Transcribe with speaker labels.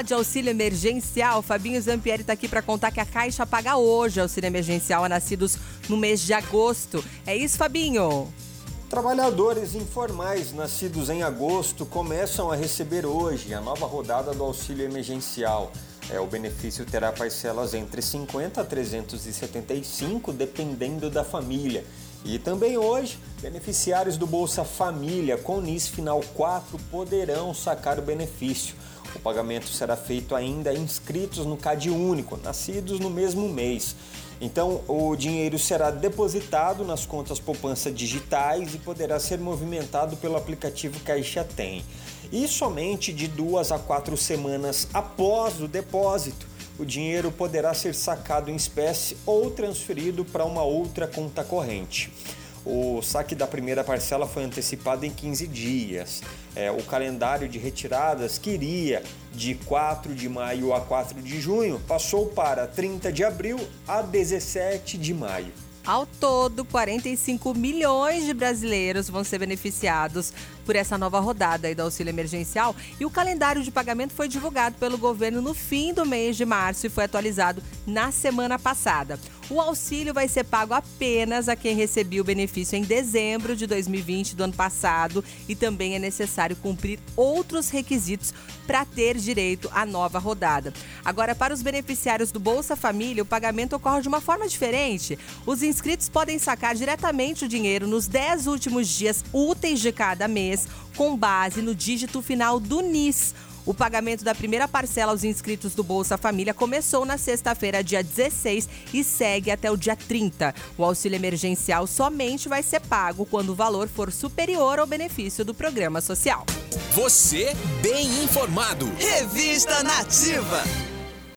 Speaker 1: falar de auxílio emergencial, Fabinho Zampieri está aqui para contar que a Caixa paga hoje auxílio emergencial a nascidos no mês de agosto. É isso, Fabinho?
Speaker 2: Trabalhadores informais nascidos em agosto começam a receber hoje a nova rodada do auxílio emergencial. É, o benefício terá parcelas entre 50 a 375, dependendo da família. E também hoje, beneficiários do Bolsa Família com NIS Final 4 poderão sacar o benefício. O pagamento será feito ainda inscritos no CAD Único, nascidos no mesmo mês. Então, o dinheiro será depositado nas contas poupança digitais e poderá ser movimentado pelo aplicativo Caixa Tem. E somente de duas a quatro semanas após o depósito, o dinheiro poderá ser sacado em espécie ou transferido para uma outra conta corrente. O saque da primeira parcela foi antecipado em 15 dias. É, o calendário de retiradas que iria de 4 de maio a 4 de junho passou para 30 de abril a 17 de maio.
Speaker 1: Ao todo, 45 milhões de brasileiros vão ser beneficiados por essa nova rodada do auxílio emergencial e o calendário de pagamento foi divulgado pelo governo no fim do mês de março e foi atualizado na semana passada. O auxílio vai ser pago apenas a quem recebeu o benefício em dezembro de 2020 do ano passado e também é necessário cumprir outros requisitos para ter direito à nova rodada. Agora, para os beneficiários do Bolsa Família, o pagamento ocorre de uma forma diferente. Os inscritos podem sacar diretamente o dinheiro nos 10 últimos dias úteis de cada mês, com base no dígito final do NIS. O pagamento da primeira parcela aos inscritos do Bolsa Família começou na sexta-feira, dia 16, e segue até o dia 30. O auxílio emergencial somente vai ser pago quando o valor for superior ao benefício do programa social.
Speaker 3: Você bem informado.
Speaker 4: Revista Nativa.